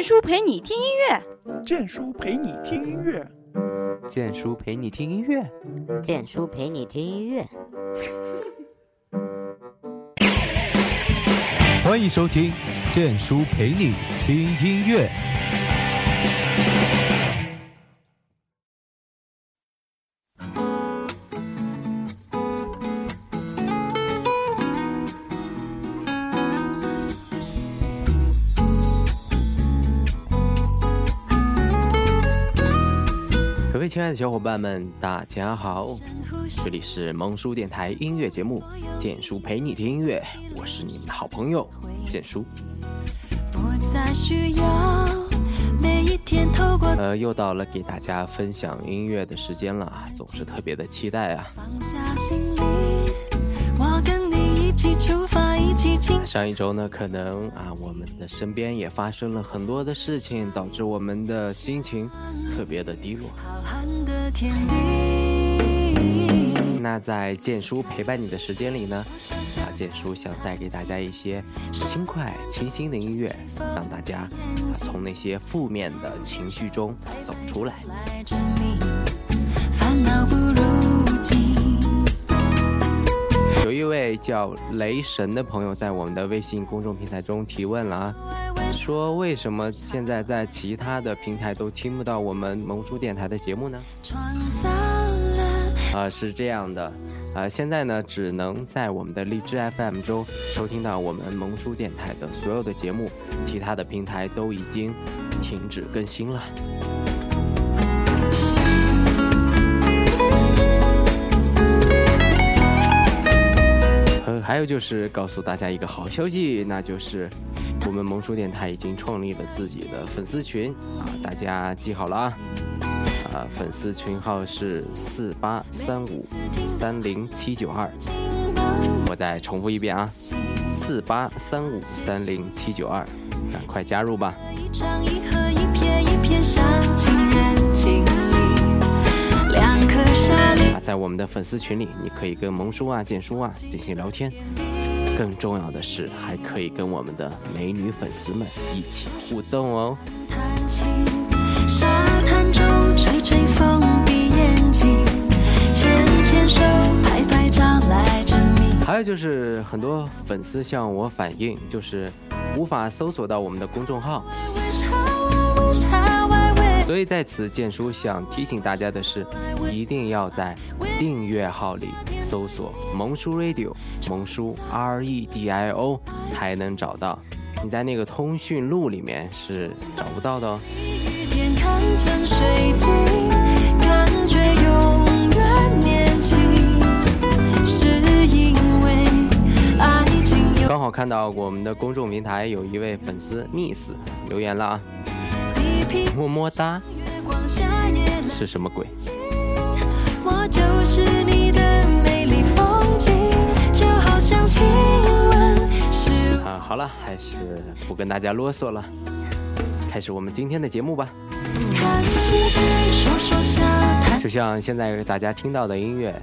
剑叔陪你听音乐，剑叔陪你听音乐，剑叔陪你听音乐，剑叔陪你听音乐。欢迎收听剑叔陪你听音乐。的小伙伴们，大家好，这里是萌叔电台音乐节目《简叔陪你听音乐》，我是你们的好朋友简叔。呃，又到了给大家分享音乐的时间了，总是特别的期待啊。上一周呢，可能啊，我们的身边也发生了很多的事情，导致我们的心情特别的低落。那在建叔陪伴你的时间里呢，啊，建叔想带给大家一些轻快、清新的音乐，让大家啊从那些负面的情绪中走出来。位叫雷神的朋友在我们的微信公众平台中提问了啊，说为什么现在在其他的平台都听不到我们萌叔电台的节目呢？啊，是这样的，啊，现在呢只能在我们的荔枝 FM 中收听到我们萌叔电台的所有的节目，其他的平台都已经停止更新了。还有就是告诉大家一个好消息，那就是我们萌叔电台已经创立了自己的粉丝群啊，大家记好了啊。啊，粉丝群号是四八三五三零七九二，我再重复一遍啊，四八三五三零七九二，赶快加入吧。啊，在我们的粉丝群里，你可以跟萌叔啊、简叔啊进行聊天，更重要的是，还可以跟我们的美女粉丝们一起互动哦。吹吹风，闭眼睛，牵牵手，拍拍照来证明。还有就是很多粉丝向我反映，就是无法搜索到我们的公众号。所以在此，建叔想提醒大家的是，一定要在订阅号里搜索“萌叔 Radio”，萌叔 R E D I O 才能找到。你在那个通讯录里面是找不到的哦。刚好看到我们的公众平台有一位粉丝 Miss 留言了啊，么么哒，是什么鬼？啊，好了，还是不跟大家啰嗦了，开始我们今天的节目吧。就像现在大家听到的音乐，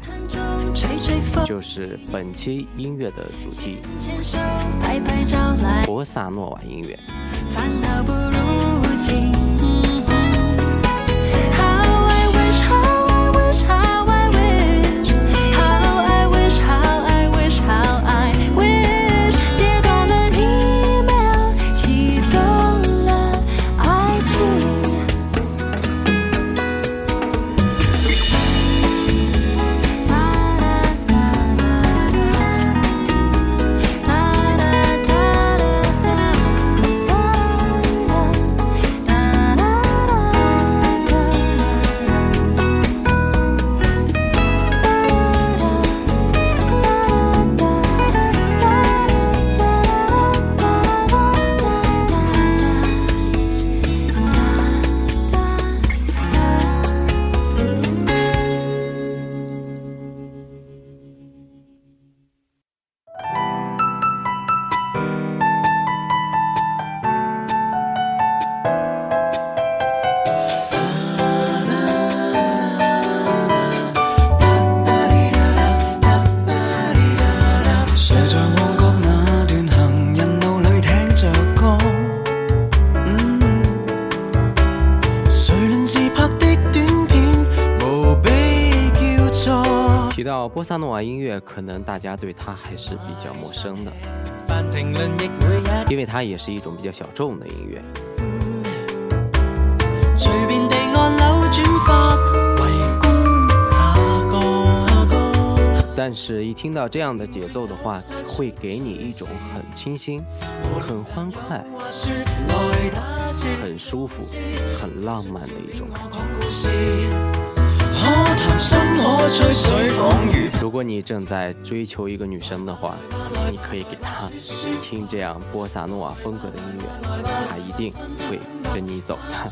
就是本期音乐的主题——博萨诺瓦音乐。到波萨诺瓦音乐，可能大家对它还是比较陌生的，因为它也是一种比较小众的音乐。但是，一听到这样的节奏的话，会给你一种很清新、很欢快、很舒服、很浪漫的一种感觉。如果你正在追求一个女生的话，你可以给她听这样波萨诺瓦风格的音乐，她一定会跟你走的。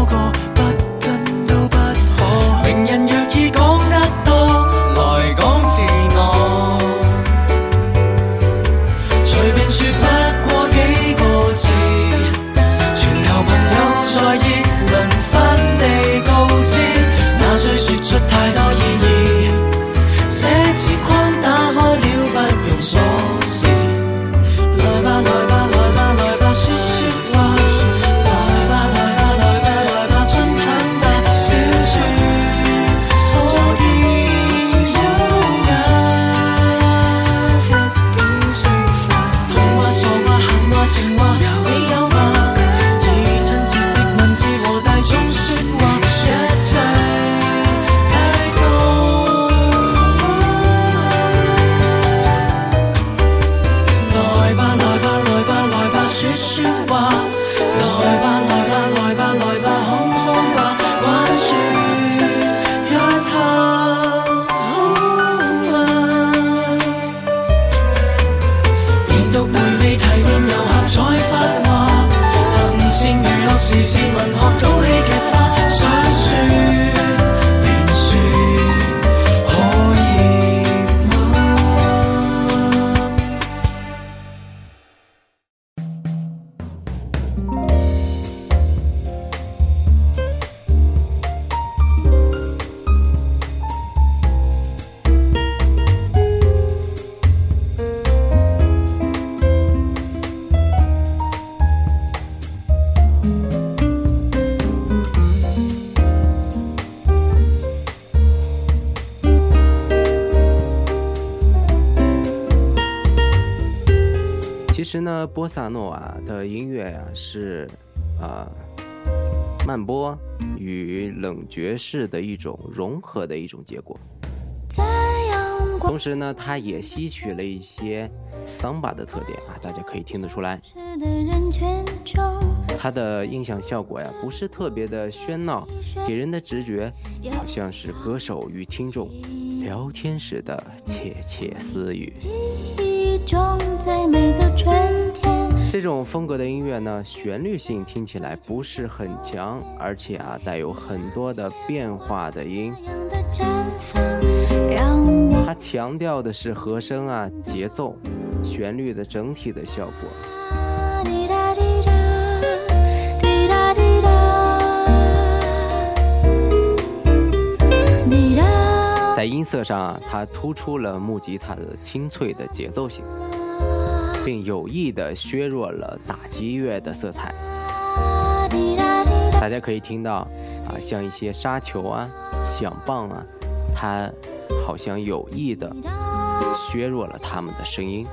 实呢，波萨诺瓦的音乐啊是，啊，慢波与冷爵士的一种融合的一种结果。同时呢，它也吸取了一些桑巴的特点啊，大家可以听得出来。它的音响效果呀，不是特别的喧闹，给人的直觉好像是歌手与听众聊天时的窃窃私语。这种风格的音乐呢，旋律性听起来不是很强，而且啊，带有很多的变化的音。它强调的是和声啊、节奏、旋律的整体的效果。在音色上啊，它突出了木吉他的清脆的节奏性。并有意的削弱了打击乐的色彩。大家可以听到，啊，像一些沙球啊、响棒啊，它好像有意的削弱了它们的声音。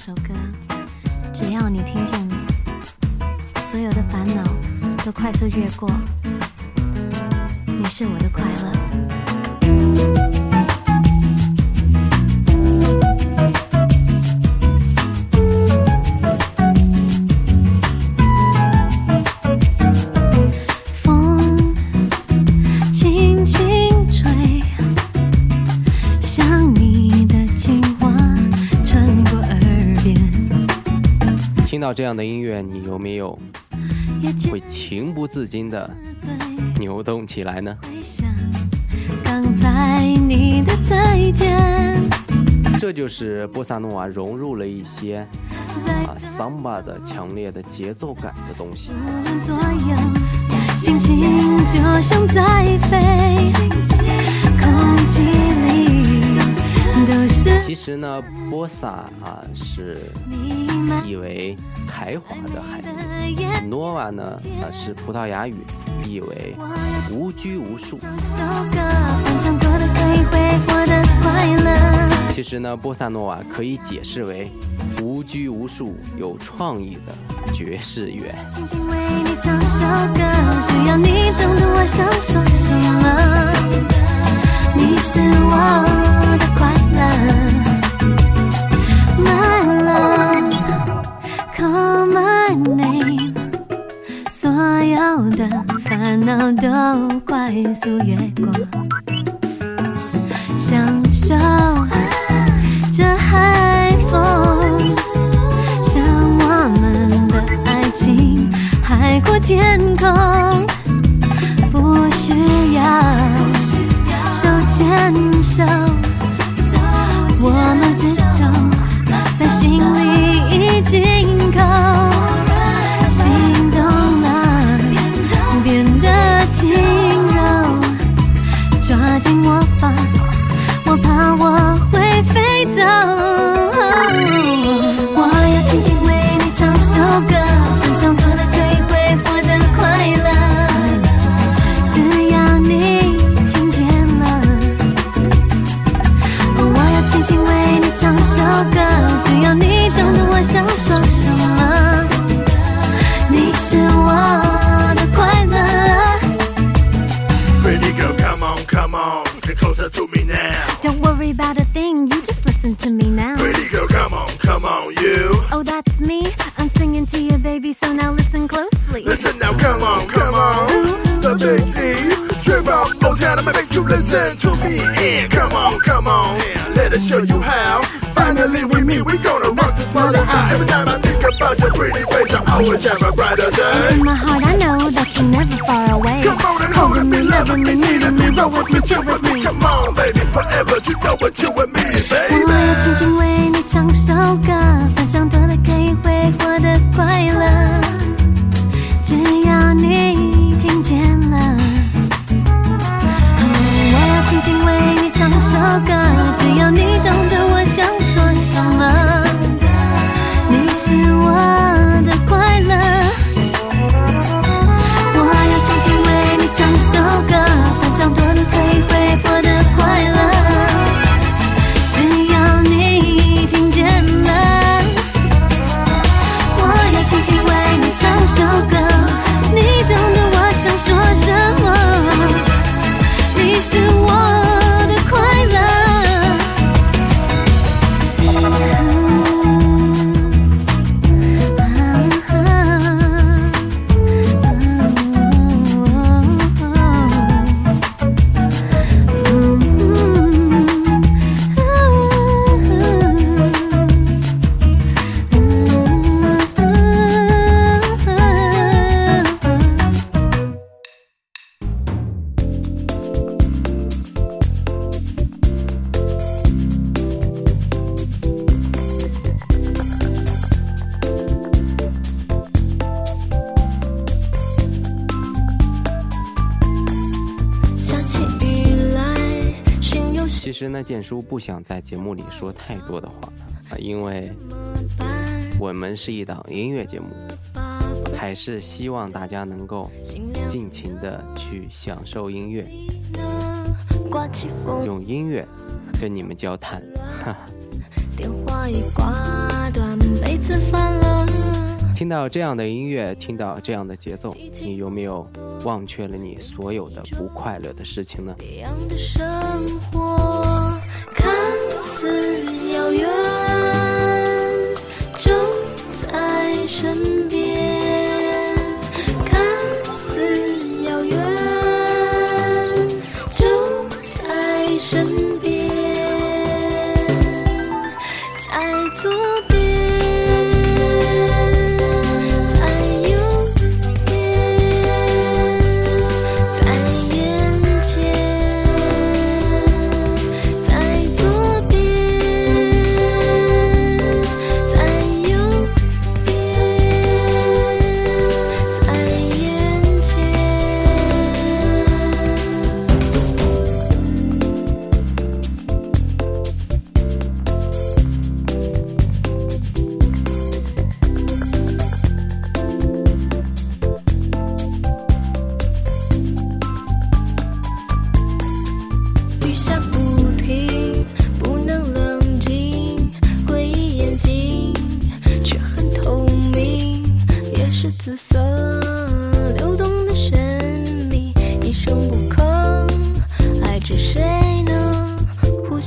首歌，只要你听见了，所有的烦恼都快速越过。到这样的音乐，你有没有会情不自禁的扭动起来呢？回想刚才你的再见，这就是波萨诺瓦融入了一些啊桑巴的强烈的节奏感的东西。心情就像在飞，空气其实呢，波萨啊是意为才华的含义的眼。，nova 呢啊是葡萄牙语，意为无拘无束。其实呢，波萨诺瓦可以解释为无拘无束、有创意的爵士乐。轻轻为你唱首歌，只要你懂得我想说什么。你是我的快乐，My love，Call my name，所有的烦恼都快速越过，享受这海风。像我们的爱情海阔天空，不需要手牵手，我们只 listen to me and come on, come on, let us show you how. Finally we meet, we gonna rock this mother high. Every time I think about your pretty face, I always have a brighter day. In my heart I know that you're never far away. Come on and hold me, loving me, needing me, roll with me, chill with me. Come on, baby, forever, you know what you and me, baby. 其实呢，建叔不想在节目里说太多的话，啊因为我们是一档音乐节目，还是希望大家能够尽情的去享受音乐，用音乐跟你们交谈。哈，听到这样的音乐，听到这样的节奏，你有没有忘却了你所有的不快乐的事情呢？一样的生活。似遥远就在身边看似遥远就在身边。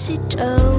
she told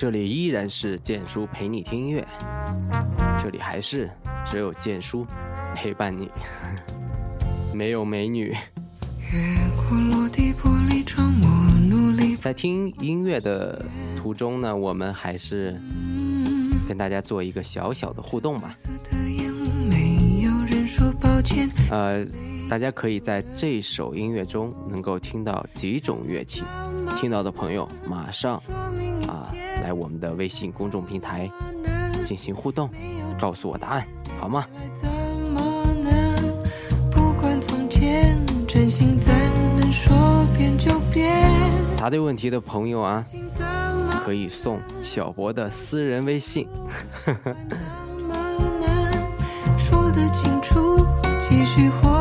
这里依然是建叔陪你听音乐，这里还是只有建叔陪伴你，没有美女。在听音乐的途中呢，我们还是跟大家做一个小小的互动吧。呃，大家可以在这首音乐中能够听到几种乐器，听到的朋友马上在我们的微信公众平台进行互动，告诉我答案，好吗？答对问题的朋友啊，可以送小博的私人微信。继续活。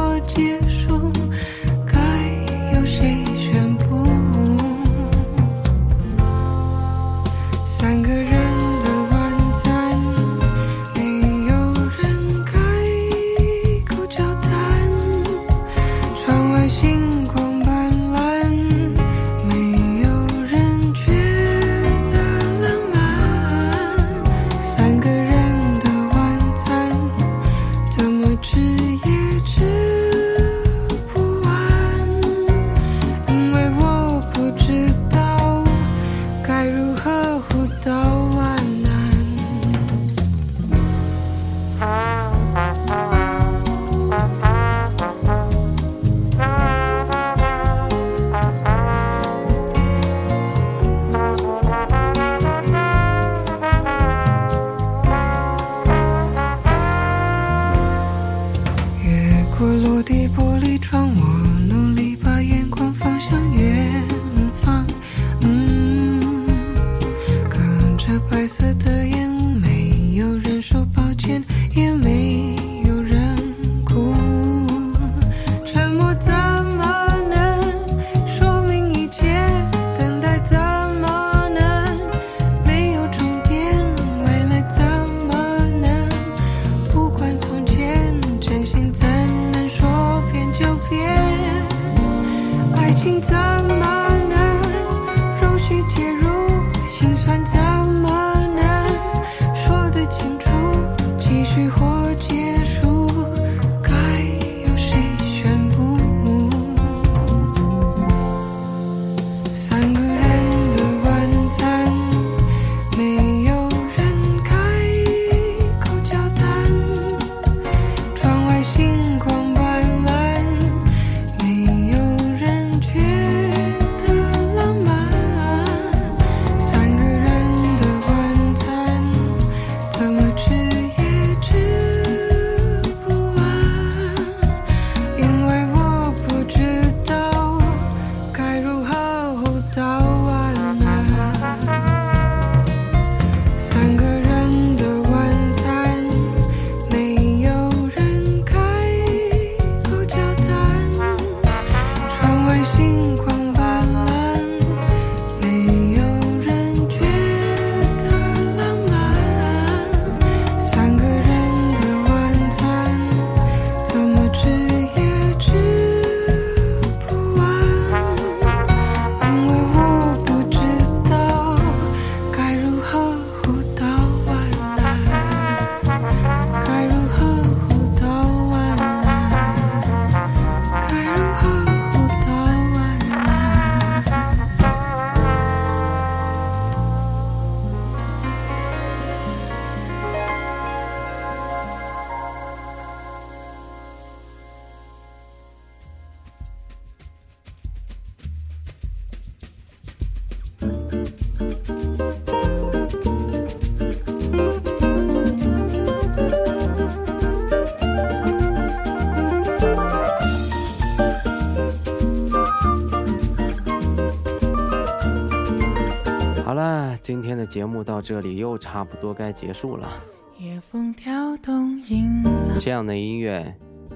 节目到这里又差不多该结束了。夜风挑动银，这样的音乐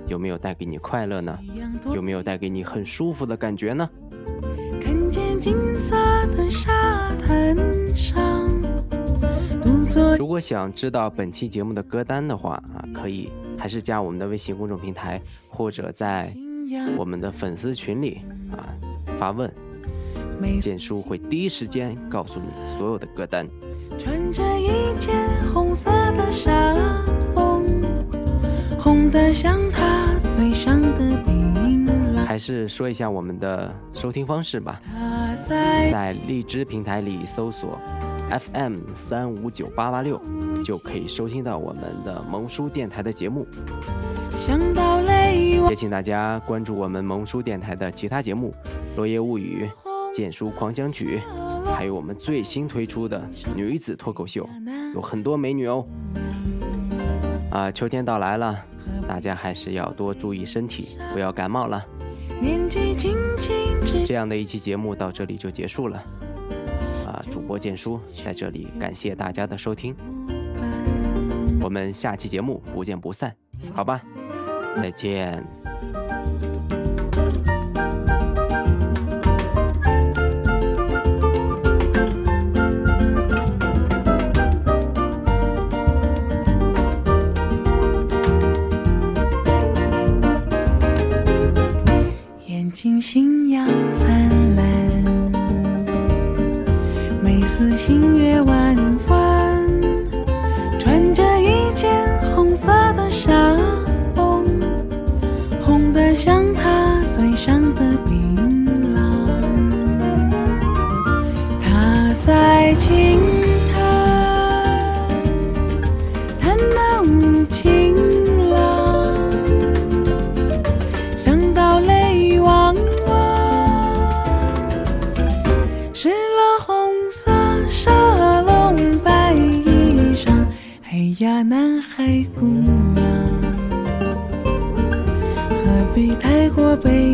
有没有带给你快乐呢？有没有带给你很舒服的感觉呢？看见金色的沙滩上，如果想知道本期节目的歌单的话啊，可以还是加我们的微信公众平台，或者在，我们的粉丝群里啊发问，每简叔会第一时间告诉你所有的歌单。穿着一件红色的纱笼，红的像他嘴上的槟榔。还是说一下我们的收听方式吧，在在荔枝平台里搜索 FM 三五九八八六，就可以收听到我们的萌叔电台的节目。想到泪往也请大家关注我们萌叔电台的其他节目《落叶物语》《剑书狂想曲》，还有我们最新推出的女子脱口秀，有很多美女哦。啊，秋天到来了，大家还是要多注意身体，不要感冒了。这样的一期节目到这里就结束了。啊，主播剑叔在这里感谢大家的收听，我们下期节目不见不散，好吧？再见。星阳灿烂，美似星月呀南海姑娘何必太过悲